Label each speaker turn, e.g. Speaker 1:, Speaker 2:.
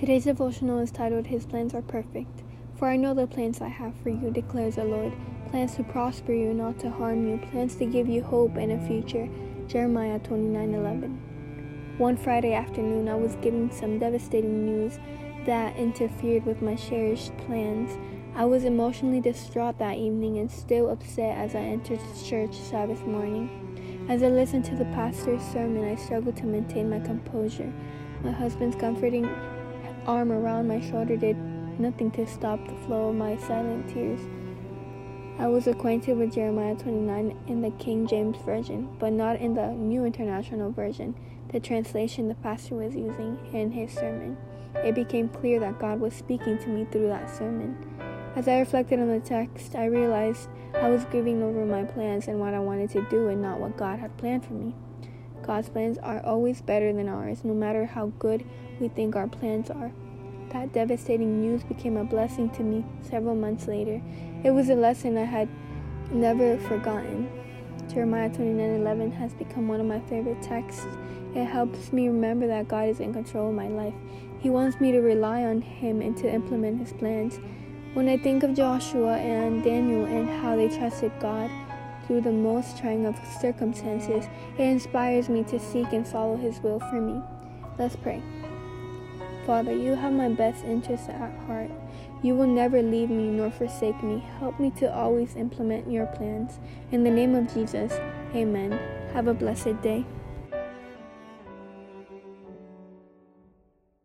Speaker 1: Today's devotional is titled His Plans Are Perfect. For I know the plans I have for you, declares the Lord plans to prosper you, not to harm you, plans to give you hope and a future. Jeremiah 29:11. One Friday afternoon, I was given some devastating news that interfered with my cherished plans. I was emotionally distraught that evening and still upset as I entered church Sabbath morning. As I listened to the pastor's sermon, I struggled to maintain my composure. My husband's comforting arm around my shoulder did nothing to stop the flow of my silent tears. I was acquainted with Jeremiah 29 in the King James Version, but not in the New International Version, the translation the pastor was using in his sermon. It became clear that God was speaking to me through that sermon. As I reflected on the text, I realized I was grieving over my plans and what I wanted to do and not what God had planned for me. God's plans are always better than ours, no matter how good we think our plans are. That devastating news became a blessing to me several months later. It was a lesson I had never forgotten. Jeremiah 29:11 has become one of my favorite texts. It helps me remember that God is in control of my life. He wants me to rely on him and to implement his plans. When I think of Joshua and Daniel and how they trusted God, through the most trying of circumstances, it inspires me to seek and follow His will for me. Let's pray. Father, you have my best interests at heart. You will never leave me nor forsake me. Help me to always implement your plans. In the name of Jesus, amen. Have a blessed day.